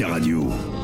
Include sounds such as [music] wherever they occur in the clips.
Radio.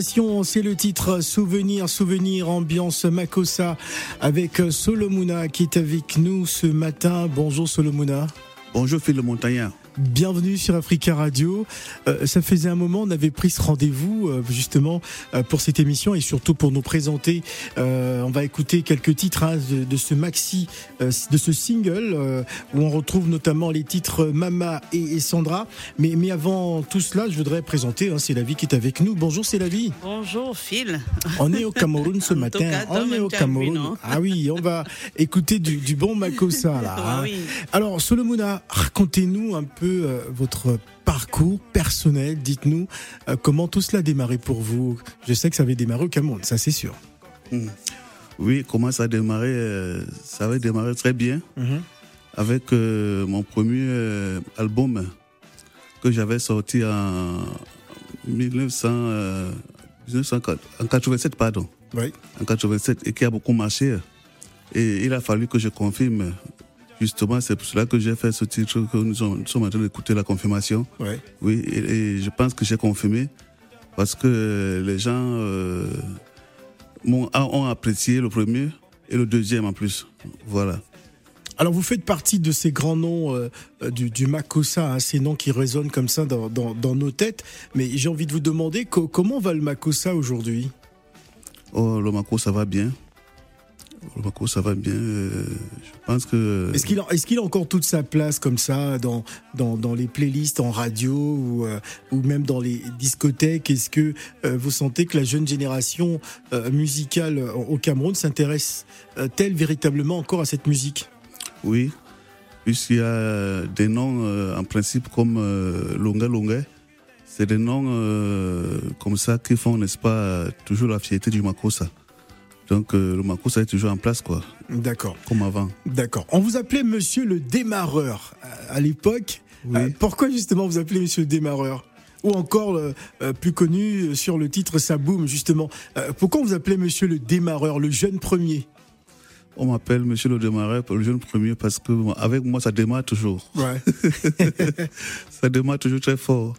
C'est le titre Souvenir, Souvenir, ambiance Makossa avec Solomuna qui est avec nous ce matin. Bonjour Solomuna. Bonjour Phil. Bienvenue sur Africa Radio. Euh, ça faisait un moment, on avait pris ce rendez-vous euh, justement euh, pour cette émission et surtout pour nous présenter. on va écouter quelques titres hein, de, ce maxi, de ce single où on retrouve notamment les titres Mama et, Sandra. Mais, mais avant tout cela, je voudrais présenter. Hein, c'est la vie qui est avec nous. Bonjour, c'est la vie. Bonjour Phil. On est au Cameroun ce [laughs] matin. on est au Cameroun. ah oui, on va [laughs] écouter du, bon Makossa là. Hein. Alors Solomona, racontez-nous un peu euh, votre parcours personnel. Dites-nous euh, comment tout cela a démarré pour vous. Je sais que ça avait démarré au Cameroun, ça c'est sûr. Hmm. Oui, comment ça a démarré euh, Ça avait démarré très bien mhm. avec mon premier album que j'avais sorti en 1987, pardon. Oui. En 87 et qui a beaucoup marché. Et il a fallu que je confirme Justement, c'est pour cela que j'ai fait ce titre que nous sommes, en train d'écouter la confirmation. Oui, et, je pense que j'ai confirmé parce que les gens euh, ont, apprécié le premier et le deuxième en plus. Voilà. Alors vous faites partie de ces grands noms euh, du, du, Makossa, hein, ces noms qui résonnent comme ça dans, dans, nos têtes. Mais j'ai envie de vous demander comment va le Makossa aujourd'hui? Oh, le Makossa va bien. Le ça va bien. Euh, je pense que. Est-ce qu'il a, est a, encore toute sa place comme ça dans, dans, dans les playlists en radio ou, euh, ou même dans les discothèques? Est-ce que euh, vous sentez que la jeune génération musicale au Cameroun s'intéresse-t-elle véritablement encore à cette musique? Oui, puisqu'il y a des noms en principe comme Longa Longa. C'est des noms comme ça qui font, n'est-ce pas, toujours la fierté du Makossa. Donc euh, le Mako, ça est toujours en place, quoi. D'accord. Comme avant. D'accord. On vous appelait Monsieur le démarreur à l'époque. Euh, pourquoi justement vous appelez Monsieur le démarreur? Ou encore euh, plus connu sur le titre Saboum justement. pourquoi on vous appelait Monsieur le démarreur, le jeune premier? On m'appelle Monsieur le démarreur, le jeune premier, parce que avec moi, ça démarre toujours. Ouais. [laughs] ça démarre toujours très fort.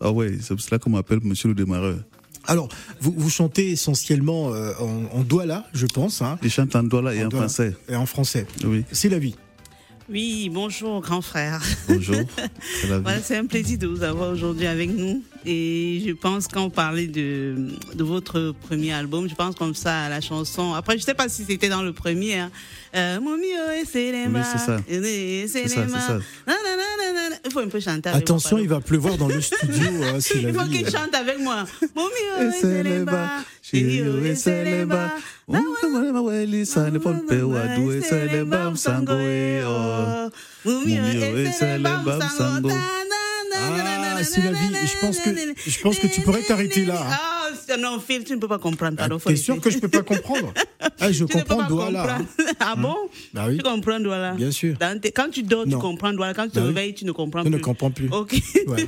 Ah ouais, c'est pour cela qu'on m'appelle Monsieur le démarreur. Alors, vous, vous chantez essentiellement euh, en, en, douala, je pense. Hein. Je chante en douala et en, français. Et en français. Oui. C'est la vie. Oui, bonjour grand frère. Bonjour. [laughs] C'est un plaisir de vous avoir aujourd'hui avec nous. Et je pense quand on parlait de, de votre premier album, je pense comme ça à la chanson. Après, je sais pas si c'était dans le premier. Hein. Euh, c'est Oui, c'est ça. C'est ça, ça. Il faut un peu chanter. Avec Attention, il va pleuvoir dans le studio. Hein, il faut qu'il chante avec moi. Mon mieux, c'est les bas. Ne. Ah, c'est la vie. Je pense que, je pense que tu pourrais t'arrêter là. Hein. Ah, non, Phil, tu ne peux pas comprendre. Ah, T'es sûr que je ne peux pas comprendre [laughs] ah, Je comprends Douala. Hein. [laughs] Ah bon bah oui. Tu comprends Douala Bien sûr. Quand tu dors, tu comprends Douala. Quand tu te bah réveilles, tu ne comprends plus. Je ne comprends plus. Ok.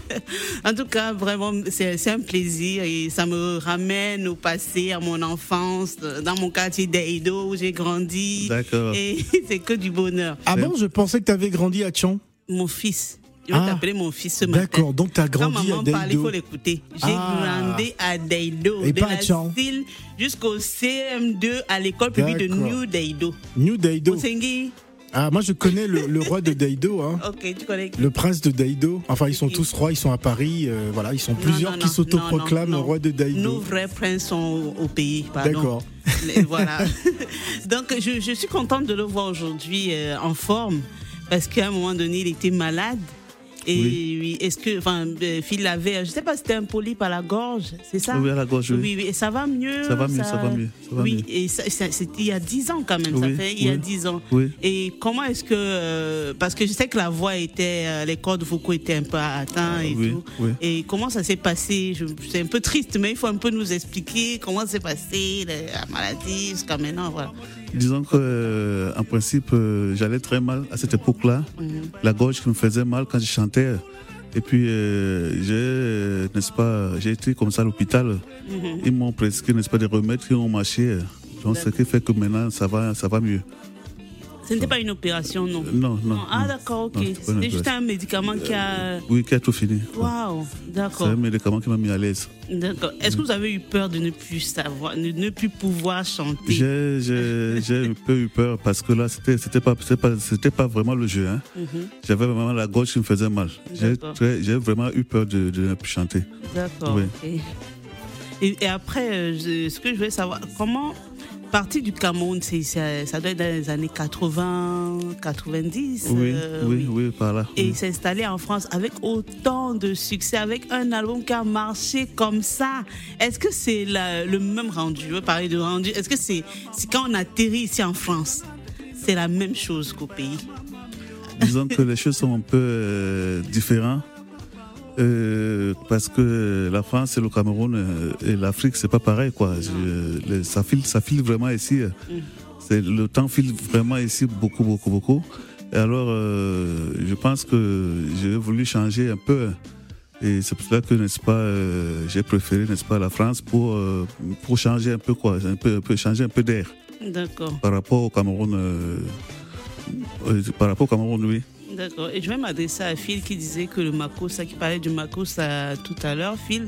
[laughs] en tout cas, vraiment, c'est un plaisir et ça me ramène au passé, à mon enfance, dans mon quartier d'Eido où j'ai grandi. D'accord. Et c'est que du bonheur. Ah bon Je pensais que tu avais grandi à Tchon. Mon fils. Je vais ah, t'appeler mon fils ce matin. D'accord, donc tu as grandi Quand maman à Deido. parle, il faut l'écouter. J'ai ah. grandi à Deido. Et de pas à Tchang. jusqu'au CM2 à l'école publique de New Deido. New Deido. Osengi. Ah, moi je connais le, le roi de Daido. Hein. [laughs] Ok, tu connais. Le prince de Daido. Enfin, ils sont tous rois, ils sont à Paris. Euh, voilà, ils sont plusieurs non, non, qui s'autoproclament roi de Daido. Nos vrais princes sont au pays, pardon. D'accord. voilà. [laughs] Donc, je, je, suis contente de le voir aujourd'hui euh, en forme parce qu'à un moment donné, il était malade. Et oui. est-ce que, enfin, euh, Phil l'avait, je sais pas, c'était un polype à la gorge, c'est ça? Oui, à la gorge, oui. oui. Et ça va mieux? Ça va mieux, ça, va mieux. Ça va oui, mieux. et c'était il y a 10 ans quand même, oui, ça fait il y a 10 ans. Oui. Et comment est-ce que, euh, parce que je sais que la voix était, euh, les cordes vocaux étaient un peu atteints et oui, tout. Oui. Et comment ça s'est passé? C'est un peu triste, mais il faut un peu nous expliquer comment s'est passé la maladie jusqu'à maintenant, voilà. Disons que, euh, en principe, euh, j'allais très mal à cette époque-là. -hmm. La gorge me faisait mal quand je chantais. Et puis, euh, j'ai, n'est-ce pas, j'ai été comme ça à l'hôpital. -hmm. Ils m'ont prescrit, n'est-ce pas, des remèdes qui ont marché. Donc, ce qui fait que maintenant, ça va, ça va mieux. Ce n'était pas une opération, non Non, non. Ah, d'accord, ok. C'était juste un médicament qui a. Oui, qui a tout fini. Waouh, d'accord. C'est un médicament qui m'a mis à l'aise. D'accord. Est-ce que vous avez eu peur de ne plus savoir, de ne plus pouvoir chanter? J'ai un peu eu peur parce que là, c'était c'était pas pas pas vraiment le jeu. Hein. Mm -hmm. J'avais vraiment la gorge qui me faisait mal. J'ai vraiment eu peur de, de ne plus chanter. D'accord. Oui. Okay. Et, et, après, je, ce que je voulais savoir, comment partie du Cameroun, ça, ça doit être dans les années 80, 90. Oui, euh, oui, oui, par là. Et oui. il s'est installé en France avec autant de succès, avec un album qui a marché comme ça. Est-ce que c'est le même rendu? Je veux parler de rendu. Est-ce que c'est quand on atterrit ici en France, c'est la même chose qu'au pays? Disons que les choses sont un peu euh, différentes. Euh, parce que la France et le Cameroun euh, et l'Afrique c'est pas pareil quoi. Je, ça file, ça file vraiment ici. Mm. C'est le temps file vraiment ici beaucoup beaucoup beaucoup. Et alors euh, je pense que j'ai voulu changer un peu. Et c'est pour cela que n'est-ce pas, euh, j'ai préféré n'est-ce pas la France pour euh, pour changer un peu quoi, un peu, un peu changer un peu d'air. D'accord. Par rapport au Cameroun, par rapport au Cameroun oui. D'accord. Et je vais m'adresser à Phil qui disait que le Makossa, qui parlait du Makossa tout à l'heure. Phil,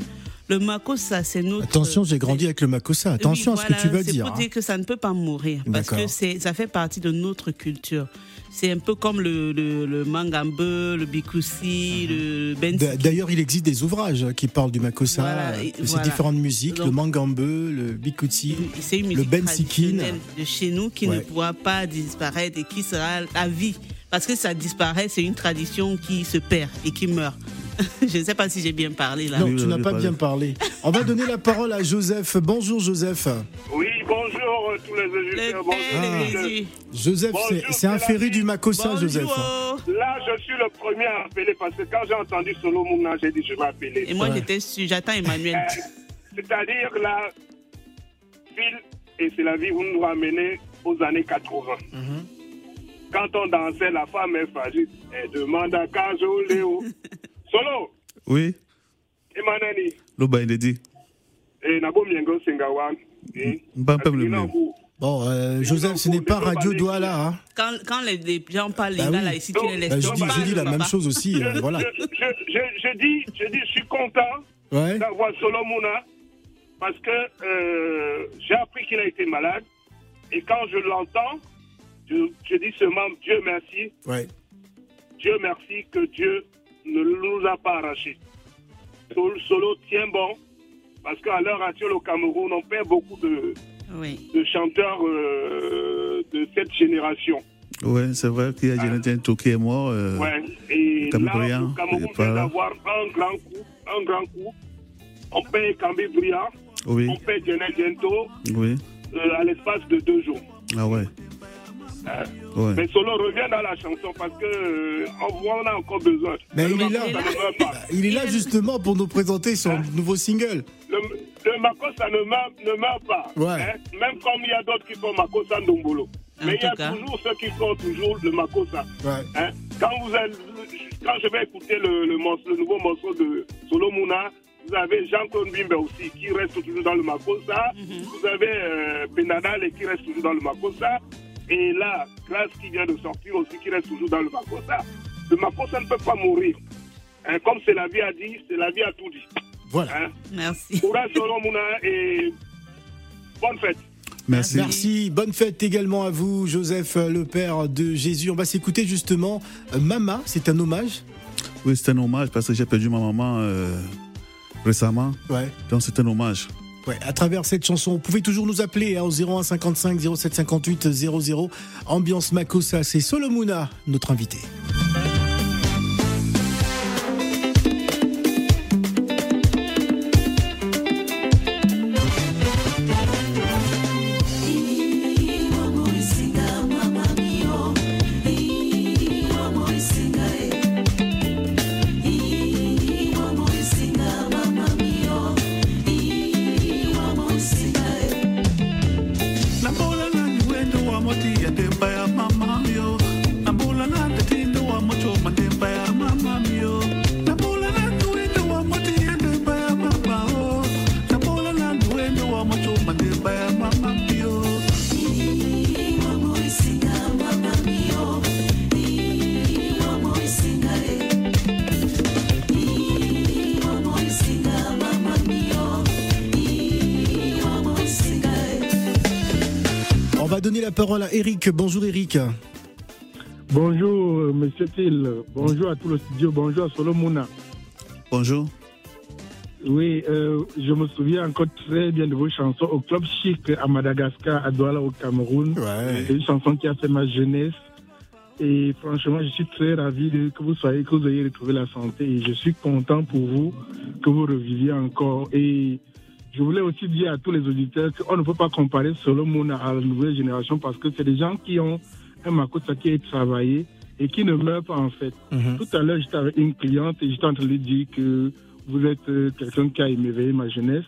le Makossa, c'est notre. Attention, j'ai grandi avec le Makossa. Attention oui, à ce que tu vas dire. C'est pour dire que ça ne peut pas mourir. Parce que ça fait partie de notre culture. c'est un peu comme le, le, le mangambe, le bikoussi, le ben. D'ailleurs, il existe des ouvrages qui parlent du makossa, de ces différentes musiques, le mangambe, le bikoussi, le bensikin. de chez nous qui ne pourra pas disparaître et qui sera à vie. Parce que ça disparaît, c'est une tradition qui se perd et qui meurt. [laughs] Je ne sais pas si j'ai bien parlé là. Non, tu n'as pas bien parlé. On va donner la parole à Joseph. Bonjour Joseph. Oui, bonjour euh, tous les auditeurs. Joseph, c'est un ferry du Makossa, Joseph. Là, je suis le premier à appeler parce que quand j'ai entendu Solo Mouna, j'ai dit je vais appeler. Et moi, j'étais j'attends Emmanuel. Euh, c'est-à-dire la ville, et c'est la vie, vous nous ramenez aux années 80. Quand on dansait, la femme est fragile. Elle demande à Kajo Léo. [laughs] Solo. Oui. Emanani. Loba il dit. Et Nabo Miengo Sengawan. Bon, euh, Joseph, ce n'est pas Radio Douala. Hein. Quand, quand les, les, gens parlent bah là, ici, tu les laisses. Bah, je, dis, je dis la même chose aussi. Euh, voilà. Je, je, je, dis, je dis, je suis content ouais. d'avoir Solomona parce que euh, j'ai appris qu'il a été malade. Et quand je l'entends, je, je, dis seulement Dieu merci. Ouais. Dieu merci que Dieu ne nous a pas arrachés. Solo tient bon parce qu'à l'heure actuelle au Cameroun, on perd beaucoup de, oui. de chanteurs euh, de cette génération. Oui, c'est vrai qu'il y a Jonathan ah. qui est mort. Euh, ouais. Et là, le Cameroun vient d'avoir un grand coup. Un grand coup. On paye Cambi Bria. Oui. On paye Jonathan Gento. Oui. Euh, à l'espace de deux jours. Ah ouais. Hein? Ouais. Mais Solo revient dans la chanson parce que euh, on a encore besoin. Mais il est, là, il est là justement pour nous présenter son hein? nouveau single. Le, le Mako, ça ne meurt, ne meurt pas. Ouais. Hein? Même comme il y a d'autres qui font Mako Sandombolo. Mais il y a cas. toujours ceux qui font toujours le Makosa. Ouais. Hein? Quand, vous avez, quand je vais écouter le, le, morceau, le nouveau morceau de Solo Mouna, vous avez Jean-Claude Bimbe aussi qui reste toujours dans le Makosa. Mm -hmm. Vous avez euh, Penadal qui reste toujours dans le Makosa. Et là, classe qui vient de sortir aussi, qui reste toujours dans le Makossa. Le Makossa ne peut pas mourir. Hein, comme c'est la vie a dit, c'est la vie a tout dit. Voilà. Hein? Merci. Courage, Mouna, et bonne fête. Merci. Merci. Bonne fête également à vous, Joseph, le père de Jésus. On va s'écouter justement Mama. C'est un hommage Oui, c'est un hommage parce que j'ai perdu ma maman euh, récemment. Ouais. Donc c'est un hommage. Ouais, à travers cette chanson, vous pouvez toujours nous appeler hein, au 01 55 07 58 00. Ambiance Makossa, c'est Solomuna, notre invité. Parole à Eric. Bonjour Eric. Bonjour Monsieur Till. Bonjour à tout le studio. Bonjour à Solomona. Bonjour. Oui, euh, je me souviens encore très bien de vos chansons au Club Chic à Madagascar, à Douala au Cameroun. Ouais. C'est une chanson qui a fait ma jeunesse. Et franchement, je suis très ravi de, que vous soyez, que vous ayez retrouvé la santé. Et je suis content pour vous que vous reviviez encore. Et je voulais aussi dire à tous les auditeurs qu'on ne peut pas comparer Solomon à la nouvelle génération parce que c'est des gens qui ont un Makossa qui a travaillé et qui ne meurent pas en fait. Mhm. Tout à l'heure, j'étais avec une cliente et j'étais en train de lui dire que vous êtes quelqu'un qui a éveillé ma jeunesse.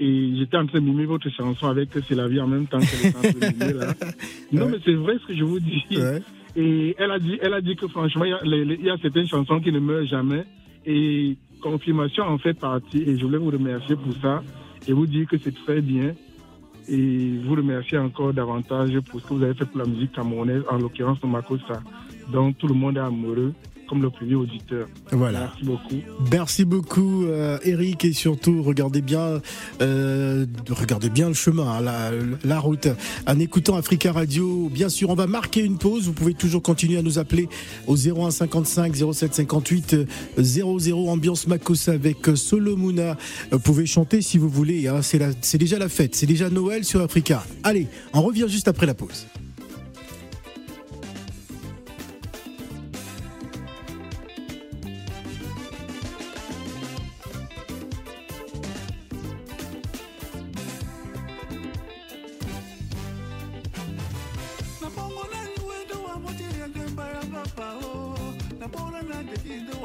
Et j'étais en train de mimer votre chanson avec C'est la vie en même temps de mimer là. [laughs] Non, ouais. mais c'est vrai ce que je vous dis. Ouais. Et elle a dit, elle a dit que franchement, y, il y a certaines chansons qui ne meurent jamais. Et confirmation en fait partie. Et je voulais vous remercier pour ça et vous dire que c'est très bien. Et vous remercier encore davantage pour ce que vous avez fait pour la musique camerounaise, en l'occurrence Makossa. Donc tout le monde est amoureux comme le premier auditeur. Voilà. Merci beaucoup. Merci beaucoup, euh, Eric, et surtout regardez bien, euh, regardez bien le chemin, hein, la, la, route. En écoutant Africa Radio, bien sûr, on va marquer une pause. Vous pouvez toujours continuer à nous appeler au 01 55 07 58 00 ambiance Makossa avec Solomuna. Vous pouvez chanter si vous voulez. Hein, c'est déjà la fête, c'est déjà Noël sur Africa. Allez, on revient juste après la pause.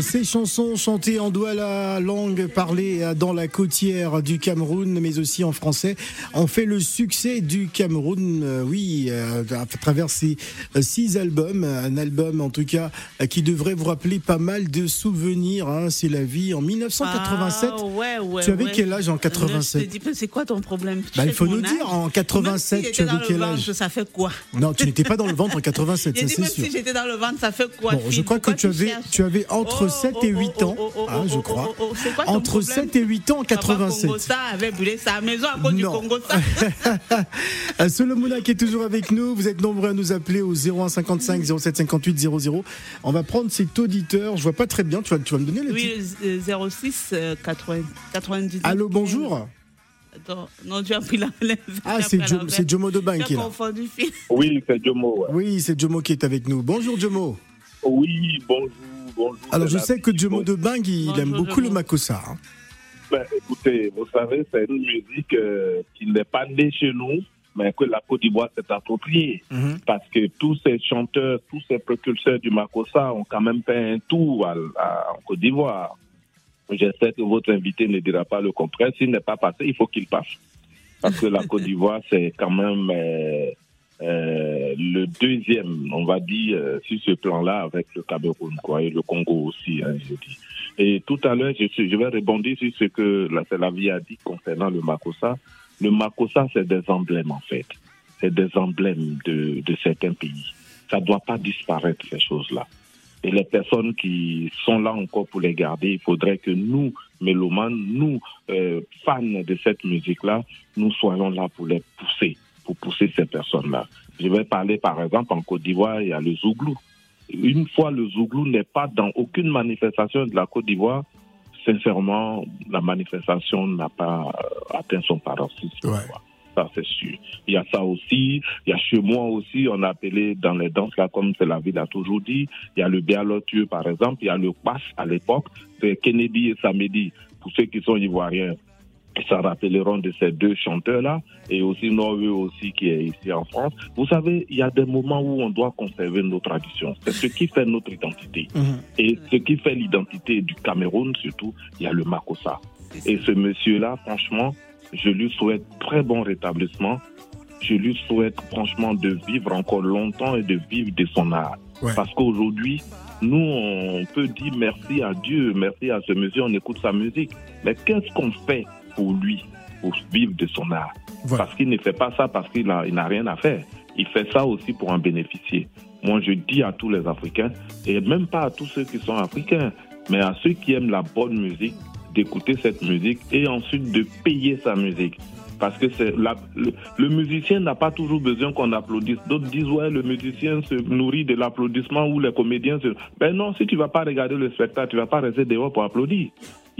Ces chansons chantées en douala, langue parlée dans la côtière du Cameroun, mais aussi en français, ont fait le succès du Cameroun, euh, oui, euh, à travers ces euh, six albums. Un album, en tout cas, qui devrait vous rappeler pas mal de souvenirs. Hein. C'est la vie en 1987. Ah, ouais, ouais, tu avais ouais. quel âge en 87 C'est quoi ton problème bah, Il faut nous dire, en 87, si tu avais quel ventre, âge Ça fait quoi Non, tu n'étais pas dans le ventre en 87, [laughs] ça c'est sûr. si j'étais dans le ventre, ça fait quoi Bon, je crois que tu avais, tu avais entre Oh, 7 oh, et oh, 8 oh, ans, oh, hein, oh, je crois. quoi Entre problème 7 et 8 ans en Papa 87. Congo ça avait brûlé sa maison à cause du Non. Congo ça. [laughs] Solomona qui est toujours avec nous. Vous êtes nombreux à nous appeler au 01 55 07 58 00. On va prendre cet auditeur. Je vois pas très bien. Tu vas, tu vas me donner le Oui, titre euh, 06 euh, 80 99. Allô, bonjour. Attends, non, tu as pris la lèvre. Ah, c'est Jo- c'est Jomo de Bain qui est là. Oui, c'est Jomo. ouais. Oui, c'est Jomo qui est avec nous. Bonjour Jomo. Oui, bonjour. Alors je sais que de Bang, il Bonjour, aime beaucoup le Makossa. hein. Ben, écoutez, vous savez, c'est une musique euh, qui n'est pas née chez nous, mais que la Côte d'Ivoire s'est appropriée. Mhm. Parce que tous ces chanteurs, tous ces précurseurs du Makossa ont quand même fait un tour à- à- en Côte d'Ivoire. J'espère que votre invité ne dira pas le contraire. S'il n'est pas passé, il faut qu'il passe. Parce que la Côte d'Ivoire, c'est quand même euh, euh, le deuxième, on va dire, euh, sur ce plan-là, avec le Cameroun, quoi, et le Congo aussi, hein, je dis. Et tout à l'heure, je, vais rebondir sur ce que la, la vie a dit concernant le Makossa. Le Makossa, c'est des emblèmes, en fait. C'est des emblèmes de, de certains pays. Ça ne doit pas disparaître, ces choses-là. Et les personnes qui sont là encore pour les garder, il faudrait que nous, mélomanes, nous, euh, fans de cette musique-là, nous soyons là pour les pousser, pour pousser ces personnes-là. Je vais parler par exemple en Côte d'Ivoire, il y a le Zouglou. Une fois le Zouglou n'est pas dans aucune manifestation de la Côte d'Ivoire, sincèrement, la manifestation n'a pas euh, atteint son paroxysme. Ouais. Ça, c'est sûr. Il y a ça aussi. Il y a chez moi aussi, on a appelé dans les danses, là, comme c'est la ville a toujours dit. Il y a le Bialotieux, par exemple. Il y a le Pass à l'époque. C'est Kennedy et Samedi. Pour ceux qui sont ivoiriens, ils s'en rappelleront de ces deux chanteurs-là. Et aussi Norveux aussi, qui est ici en France. Vous savez, il y a des moments où on doit conserver nos traditions. C'est ce qui fait notre identité. Mhm. Et ce qui fait l'identité du Cameroun, surtout, il y a le Makossa. Et ce monsieur-là, franchement, je lui souhaite très bon rétablissement. Je lui souhaite franchement de vivre encore longtemps et de vivre de son art. Ouais. Parce qu'aujourd'hui, nous, on peut dire merci à Dieu, merci à ce monsieur, on écoute sa musique. Mais qu'est-ce qu'on fait pour lui, pour vivre de son art Voilà. Parce qu'il ne fait pas ça parce qu'il il n'a rien à faire. Il fait ça aussi pour en bénéficier. Moi, je dis à tous les Africains, et même pas à tous ceux qui sont africains, mais à ceux qui aiment la bonne musique, d'écouter cette musique et ensuite de payer sa musique. Parce que c'est la- le, le musicien n'a pas toujours besoin qu'on applaudisse. D'autres disent ouais le musicien se nourrit de l'applaudissement ou les comédiens se. Ben non, si tu vas pas regarder le spectacle, tu vas pas rester dehors pour applaudir.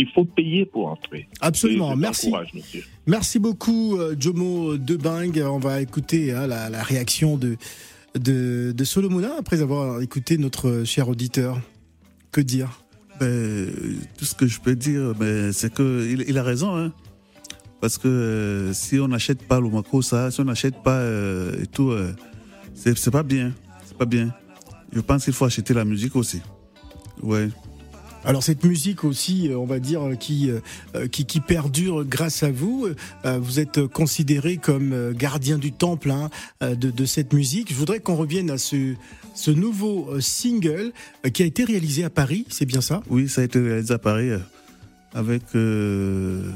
Il faut payer pour entrer. Absolument, merci. monsieur. Merci beaucoup, euh, Jomo Debing. On va écouter hein, la, la réaction de, de, de Solomona après avoir écouté notre cher auditeur. Que dire? Ben, tout ce que je peux dire, ben, c'est que il, il a raison, hein. Parce que euh, si on n'achète pas le Mako, ça, si on n'achète pas euh, et tout, euh, c'est c'est pas bien. C'est pas bien. Je pense qu'il faut acheter la musique aussi. Ouais. Alors cette musique aussi, euh, on va dire, qui, qui, qui perdure grâce à vous. Vous êtes considéré comme gardien du temple hein, de, de cette musique. Je voudrais qu'on revienne à ce, ce nouveau single qui a été réalisé à Paris, c'est bien ça? Oui, ça a été réalisé à Paris avec, euh,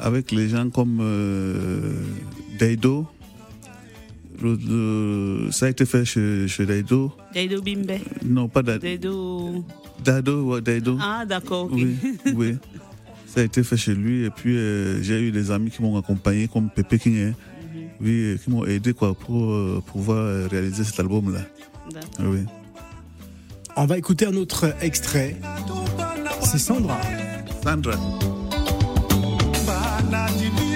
avec les gens comme euh, Daido. Le- le- ça a été fait chez, chez Daido. Daido Bimbe. Non, pas Daido. Daido. Daido, ouais, Daido. Ah, d'accord. Oui, oui. Ça a été fait chez lui. Et puis, euh, j'ai eu des amis qui m'ont accompagné, comme Pepe King, hein. oui, euh, qui m'ont aidé quoi, pour euh, pouvoir euh, réaliser cet album-là. D'accord. Oui. On va écouter un autre extrait. C'est Sandra. Sandra. Alors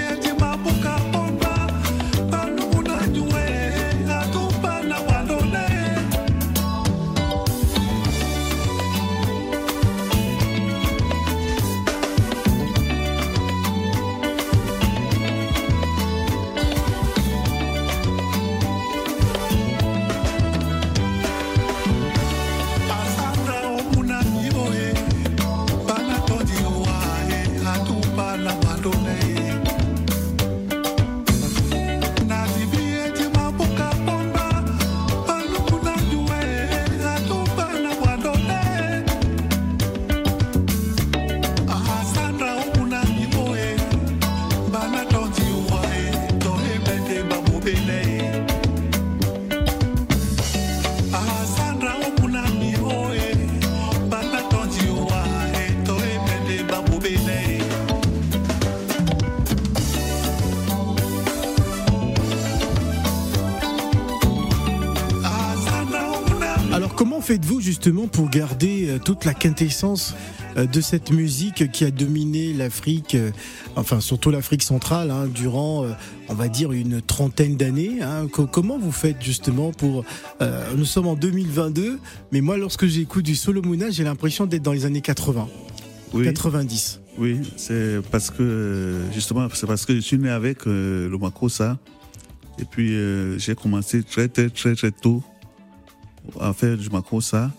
justement pour garder euh, toute la quintessence euh, de cette musique qui a dominé l'Afrique, euh, enfin surtout l'Afrique centrale, hein, durant, on va dire, une trentaine d'années hein. Co- Comment vous faites justement pour... euh, nous sommes en 2022, mais moi lorsque j'écoute du Solomona, j'ai l'impression d'être dans les années 80, Oui. 90. Oui, c'est parce que justement, c'est parce que je suis né avec euh, le Makossa. Et puis euh, j'ai commencé très très très très tôt à faire du Makossa.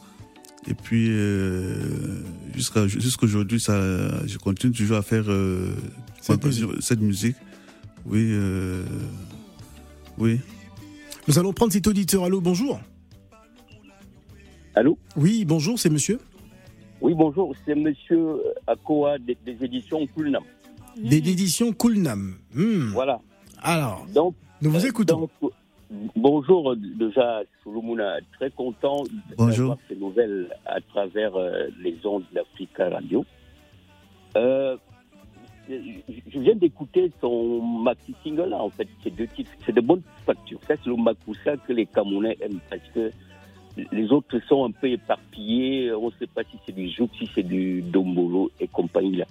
Et puis euh, jusqu'à jusqu'aujourd'hui, ça, je continue toujours à faire euh, Cette cette, musique. Oui, euh, oui. Nous allons prendre cet auditeur. Allô, bonjour. Allô Oui, bonjour, c'est monsieur Oui, bonjour, c'est monsieur Akoa des, des éditions Kulnam. Des éditions Kulnam. Hmm. Voilà. Alors, Donc, nous vous écoutons. donc, bonjour, déjà, Souloumouna, très content d'avoir ces nouvelles à travers euh, les ondes d'Africa Radio. Euh, je viens d'écouter son maxi single là, en fait, c'est deux titres, c'est de bonne facture. Ça, c'est le Makusa que les Camerounais aiment parce que les autres sont un peu éparpillés. On ne sait pas si c'est du Zouk, si c'est du Dombolo et compagnie là.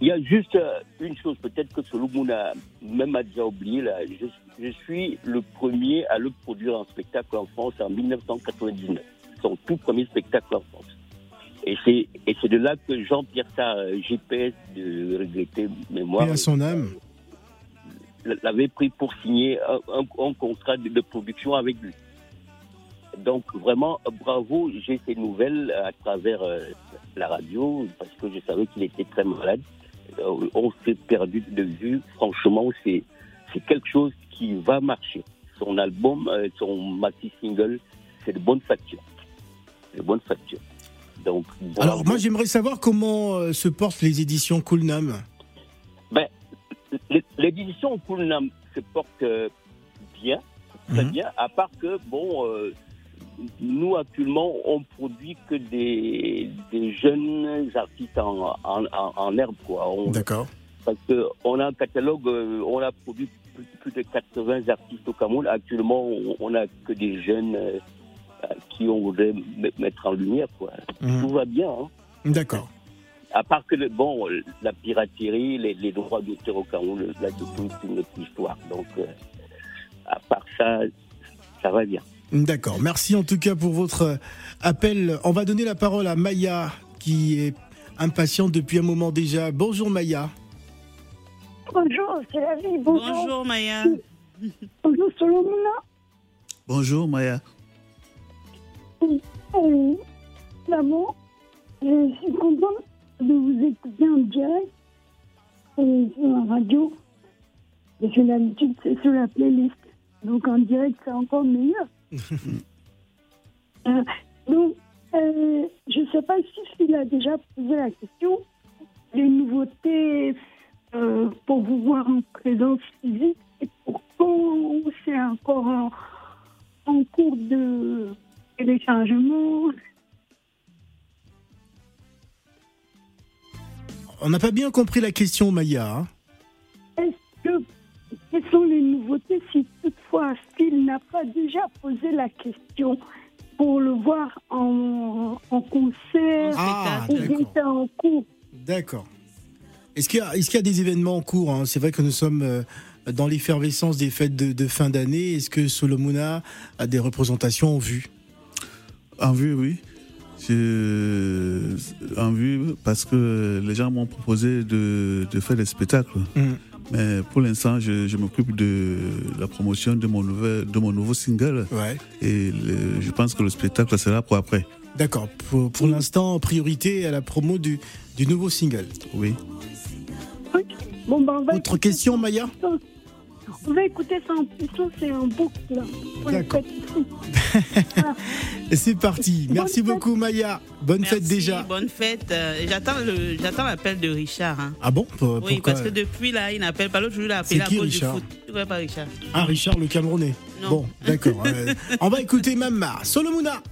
Il y a juste euh, une chose, peut-être que Solomon a même a déjà oublié là. Je, je suis le premier à le produire en spectacle en France en 1999. Son tout premier spectacle en France. Et c'est et c'est de là que Jean-Pierre Sarr, euh, GPS de regretter mémoire, à son âme. l'avait pris pour signer un, un- un contrat de, de production avec lui. Donc vraiment, euh, bravo, j'ai ces nouvelles à travers euh, la radio parce que je savais qu'il était très malade. Euh, on s'est perdu de vue. Franchement, c'est c'est quelque chose qui va marcher. Son album, euh, son maxi single, c'est de bonne facture. De bonne facture. Donc, bravo. Alors, moi, j'aimerais savoir comment euh, se portent les éditions Kulnam. Ben, l'édition Kulnam se porte euh, bien, très Mhm. bien, à part que, bon, euh, nous actuellement, on produit que des, des jeunes artistes en, en, en, en herbe, quoi. D'accord. parce qu'on a un catalogue, euh, on a produit plus, plus de 80 artistes au Cameroun. Actuellement, on- n'a que des jeunes euh, qui on voudrait mettre en lumière, quoi. Mhm. Tout va bien, hein. D'accord. À part que, le- bon, la piraterie, les, les droits d'auteur au Cameroun, là, c'est une autre histoire. Donc, euh, à part ça, ça va bien. D'accord. Merci en tout cas pour votre euh, appel. On va donner la parole à Maya qui est impatiente depuis un moment déjà. Bonjour Maya. Bonjour, c'est la vie. Bonjour. Bonjour Maya. Bonjour, Solomona. Bonjour Maya. Euh, D'abord, je suis contente de vous écouter en direct euh, sur la radio. Parce que d'habitude, c'est sur la playlist. Donc en direct, c'est encore meilleur. Euh, donc, euh, je ne sais pas si il a déjà posé la question. Les nouveautés euh, pour vous voir en présence physique et pour quand c'est encore en, en cours de téléchargement. On n'a pas bien compris la question Maya. hein. Quelles sont les nouveautés si toutefois Phil n'a pas déjà posé la question pour le voir en, en concert Ah, ou en cours D'accord. Est-ce qu'il y, a- y des événements en cours hein? C'est vrai que nous sommes euh, dans l'effervescence des fêtes de, de fin d'année. Est-ce que Solomona a des représentations en vue? En vue, oui. Je- En vue, parce que les gens m'ont proposé de, de faire des spectacles. Mhm. Mais pour l'instant, je, je m'occupe de la promotion de mon, nouvel, de mon nouveau single. Ouais. Et le- je pense que le spectacle sera pour après. D'accord. Pour, pour l'instant, priorité à la promo du, du nouveau single. Oui. Bon, ben, on va Autre question, Maya? On va écouter ça en puissance et en boucle. D'accord. [laughs] C'est parti. Merci Bonne beaucoup, Maya. Bonne fête déjà. Bonne fête. Euh, J'attends l'appel de Richard. hein. Ah bon? Pour- Oui, parce que depuis là, il n'appelle pas l'autre jour, il a C'est appelé à qui, cause Richard? du foot. Ouais, pas Richard. Ah, Richard le Camerounais. Non. Bon, d'accord. [laughs] Euh, on va écouter Mamma. Solomona.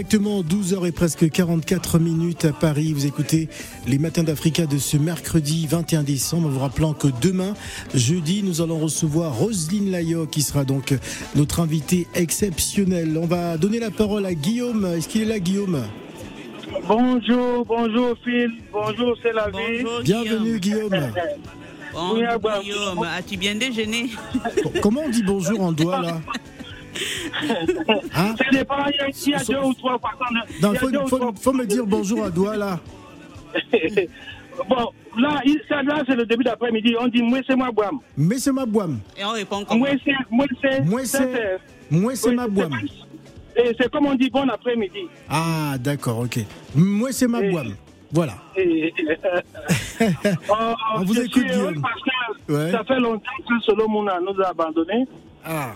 Exactement 12h et presque 44 minutes à Paris. Vous écoutez les matins d'Africa de ce mercredi 21 décembre. En vous rappelant que demain, jeudi, nous allons recevoir Roselyne Layo qui sera donc notre invitée exceptionnelle. On va donner la parole à Guillaume. Est-ce qu'il est là, Guillaume? Bonjour, bonjour Phil, bonjour c'est la vie. Bonjour, Bienvenue, Guillaume. Bonjour, Guillaume. As-tu bien déjeuné? Comment on dit bonjour en doigt, là [laughs] [laughs] Hein Ça dépend, il y a, deux ou trois de. Non, faut, me dire bonjour à là. [laughs] Bon, là, là c'est le début d'après-midi. On dit moi c'est moi boam. Mais c'est ma boîme. Et on répond comment Moi c'est moi c'est Moi, ça, c'est moi, c'est oui, ma boîme. Et c'est comme on dit bon après-midi. Ah, d'accord, ok. Moi, c'est ma Et- boîme. Voilà. Et- [laughs] Oh, On vous je écoute, Guillaume. Parce que Ouais. ça fait longtemps que Solo Mouna nous a abandonnés. Ah.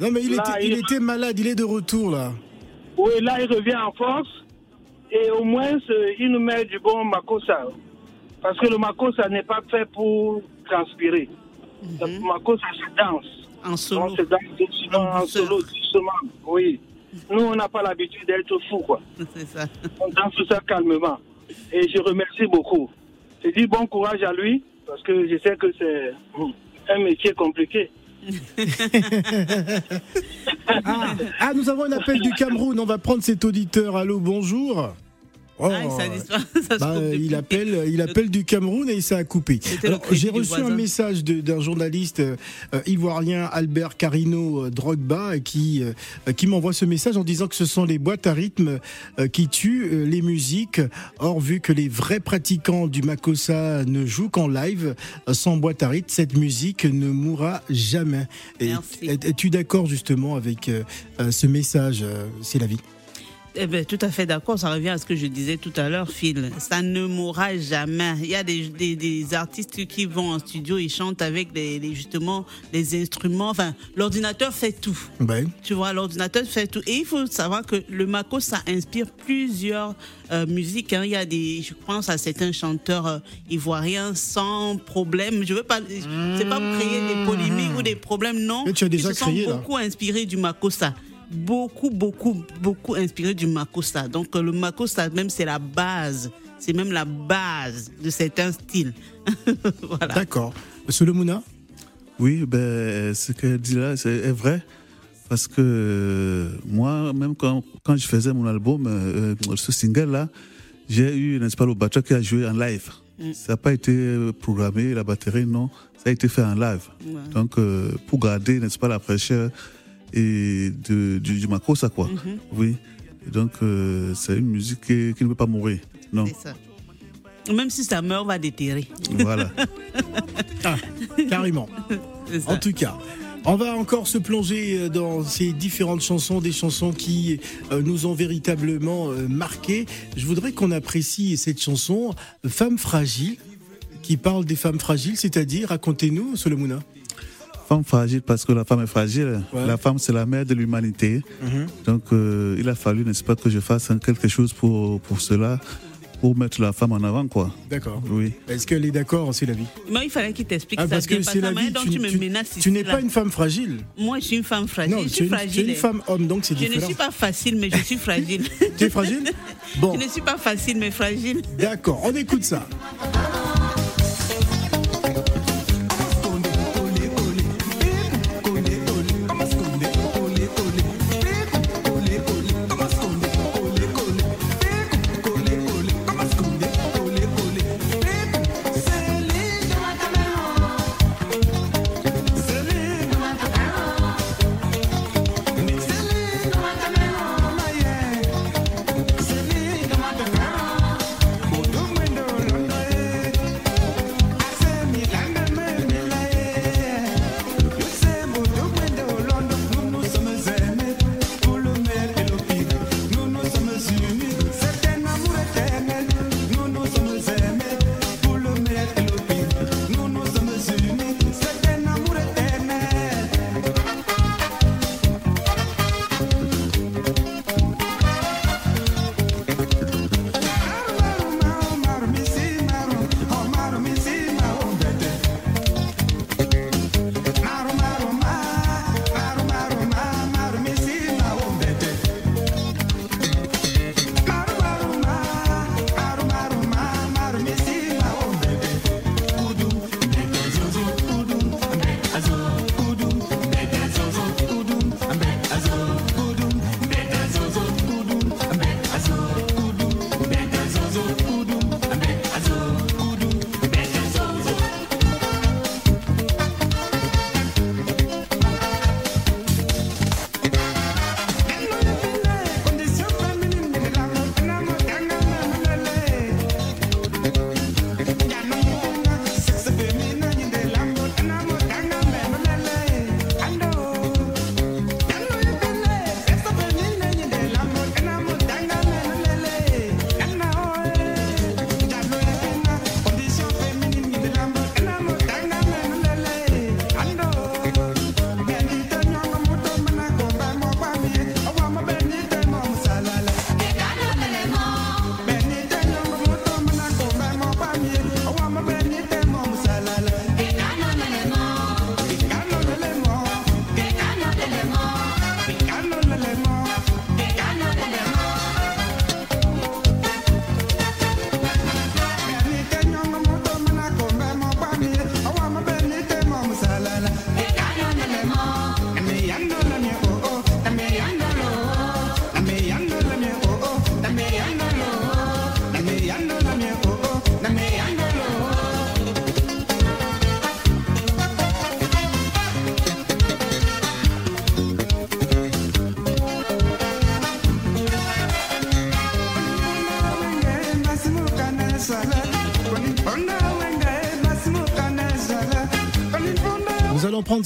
Non, mais il, Là, était, il il- était malade, il est de retour, là. Oui, là, il revient en force. Et au moins, il nous met du bon Makosa. Parce que le Makosa n'est pas fait pour transpirer. Le Makosa, se danse. En solo. On se danse doucement, En solo, doucement. Oui. Nous, on n'a pas l'habitude d'être fou, quoi. [laughs] C'est ça. On danse tout ça calmement. Et je remercie beaucoup. Je dis bon courage à lui, parce que je sais que c'est hum, un métier compliqué. Ah, ah, nous avons un appel du Cameroun. On va prendre cet auditeur. Allô, bonjour. Oh. Ah, [laughs] ça ça Bah, il appelle, il appelle du Cameroun et ça a coupé. J'ai reçu un message d'un journaliste euh, euh, ivoirien, Albert Carino euh, Drogba, qui euh, qui m'envoie ce message en disant que ce sont les boîtes à rythme qui tuent les musiques. Or, vu que les vrais pratiquants du Makossa ne jouent qu'en live, sans boîte à rythme, cette musique ne mourra jamais. Es-tu d'accord justement avec ce message C'est la vie. Eh ben, tout à fait d'accord, ça revient à ce que je disais tout à l'heure, Phil. Ça ne mourra jamais. Il y a des, des, des artistes qui vont en studio, ils chantent avec justement les instruments. Enfin, l'ordinateur fait tout. Ouais. Tu vois, l'ordinateur fait tout. Et il faut savoir que le Mako, ça inspire plusieurs euh, musiques. hein. Il y a des, je pense à certains chanteurs euh, ivoiriens sans problème. Je veux pas, c'est pas pour créer des polémiques ou des problèmes, non. Mais tu as déjà Ils se sont créé, là. beaucoup inspirés du Makossa. Beaucoup, beaucoup, beaucoup inspiré du Makossa. Donc euh, le Makossa, même, c'est la base. C'est même la base de certains styles. [laughs] voilà. D'accord. Monsieur Lemouna? Oui, ben, ce qu'elle dit là, c'est est vrai. Parce que euh, moi, même quand, quand je faisais mon album, euh, ce single-là, j'ai eu, n'est-ce pas, le batteur qui a joué en live. Ça n'a pas été programmé, la batterie, non. Ça a été fait en live. Ouais. Donc, euh, pour garder, n'est-ce pas, la fraîcheur et de, du, du Makossa, quoi. Mhm. Oui. Et donc, euh, c'est une musique qui, qui ne peut pas mourir. Non. Ça. Même si ça meurt, on va déterrer. Voilà. [laughs] Ah, carrément. Ça. En tout cas. On va encore se plonger euh, dans ces différentes chansons, des chansons qui euh, nous ont véritablement marqués. Je voudrais qu'on apprécie cette chanson Femme fragile, qui parle des femmes fragiles, c'est-à-dire, racontez-nous, Solomona. Femme fragile parce que la femme est fragile. Ouais. La femme, c'est la mère de l'humanité. Mhm. Donc, euh, il a fallu, n'est-ce pas, que je fasse quelque chose pour, pour cela, pour mettre la femme en avant, quoi. D'accord. Oui. Est-ce qu'elle est d'accord C'est la vie. Mais il fallait qu'il t'explique Ah, ça parce que c'est la la vie. manière dont Tu, tu, me menaces tu n'es pas une femme fragile. Moi, je suis une femme fragile. Non, je tu suis es, une, tu es fragile. une femme homme, donc c'est Je ne différent. suis pas facile, mais je suis fragile. [laughs] Tu es fragile [laughs] Bon, Je ne suis pas facile, mais fragile. d'accord, on écoute ça.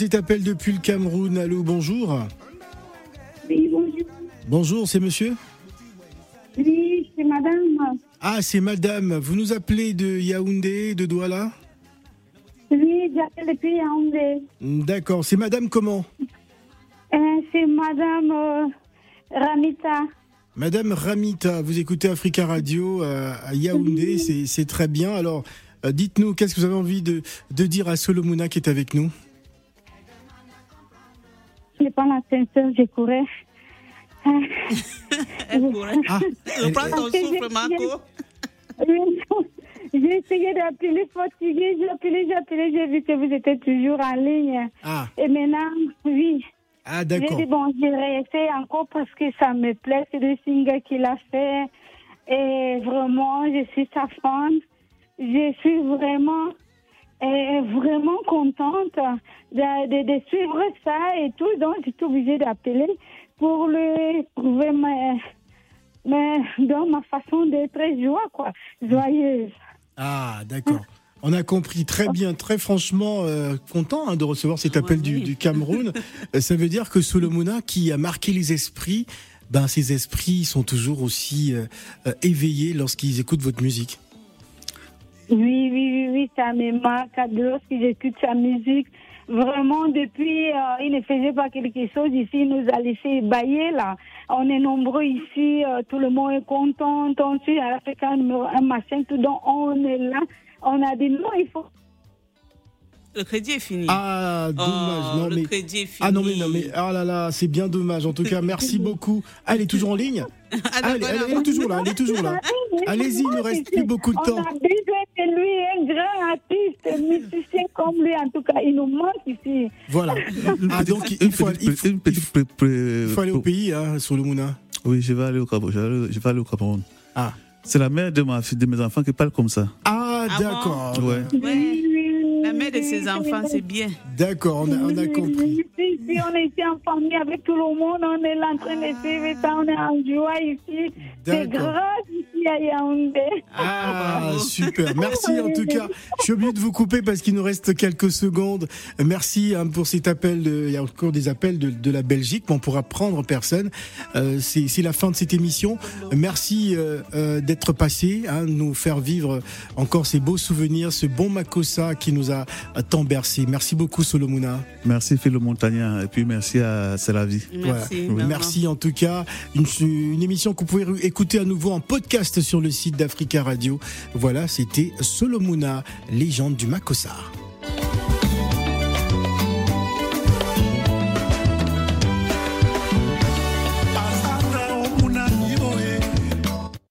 Cet appel depuis le Cameroun. Allô, bonjour. Oui, bonjour. Bonjour, c'est monsieur Oui, c'est madame. Ah, c'est madame. Vous nous appelez de Yaoundé, de Douala Oui, j'appelle depuis Yaoundé. D'accord. C'est madame comment Euh, c'est madame euh, Ramita. Madame Ramita, vous écoutez Africa Radio euh, à Yaoundé, c'est c'est très bien. Alors, dites-nous, qu'est-ce que vous avez envie de, de dire à Solomona qui est avec nous Je pas l'ascenseur, je courais. [laughs] Elle pourrait. Ah, Reprends ton souffle, Marco. J'ai essayé d'appeler fatigué, j'ai appelé, j'ai appelé, j'ai vu que vous étiez toujours en ligne. Ah, Et maintenant, oui. ah J'ai d'accord. dit, bon, je réessaye encore parce que ça me plaît, c'est le single qu'il a fait. Et vraiment, je suis sa fan. Je suis vraiment, euh, vraiment contente de, suivre ça et tout. Donc, je suis obligée d'appeler pour le trouver ma, dans ma façon d'être joie. Joyeuse. Ah, d'accord. On a compris très bien, très franchement euh, content hein, de recevoir cet appel du, Cameroun. Euh, Ça veut dire que Solomona, qui a marqué les esprits, ben ces esprits sont toujours aussi euh, éveillés lorsqu'ils écoutent votre musique. Oui, oui, oui, oui, ça me marque lorsque j'écoute sa musique. Vraiment, depuis, euh, il ne faisait pas quelque chose ici, il nous a laissé ébahir là. On est nombreux ici, euh, tout le monde est content. On suit à l'Africain numéro un, machin, tout donc on est là. On a dit non, il faut. Le crédit est fini. Ah, dommage. Oh, non, le mais... crédit est fini. Ah non mais non mais ah là là c'est bien dommage en tout cas merci beaucoup Ah, elle est toujours en ligne [laughs] Ah, Ah, elle, d'accord, elle- elle est toujours là elle est toujours là [laughs] Allez-y, il ne reste plus beaucoup de temps. On a besoin de lui, un grand artiste, musicien comme lui, en tout cas, il nous manque ici. voilà [laughs] ah donc il faut, aller au pays hein, Solomona Oui, je vais aller au Cameroun. Je vais aller, je vais aller au Cameroun. ah C'est la mère de, ma de mes enfants qui parle comme ça. ah Ah d'accord Ouais. Ouais. Mère de ses enfants, c'est bien. d'accord on a, on a compris Ici, ici, on est ici en famille avec tout le monde, on est là en train de suivre ça, on est en joie ici. C'est grâce ici à Yaoundé. Ah, Bravo. super. Merci en tout cas. Je suis obligé de vous couper parce qu'il nous reste quelques secondes. Merci hein, pour cet appel. de- il y a encore des appels de, de la Belgique, mais on pourra prendre personne. Euh, C'est la fin de cette émission. Merci euh, euh, d'être passé, hein, de nous faire vivre encore ces beaux souvenirs, ce bon Makossa qui nous a tant bercé. Merci beaucoup, Solomona. Merci Philo Montagna et puis merci à C'est la vie. Merci. En tout cas. Une, une émission que vous pouvez écouter à nouveau en podcast sur le site d'Africa Radio. Voilà, c'était Solomona, légende du Makossa.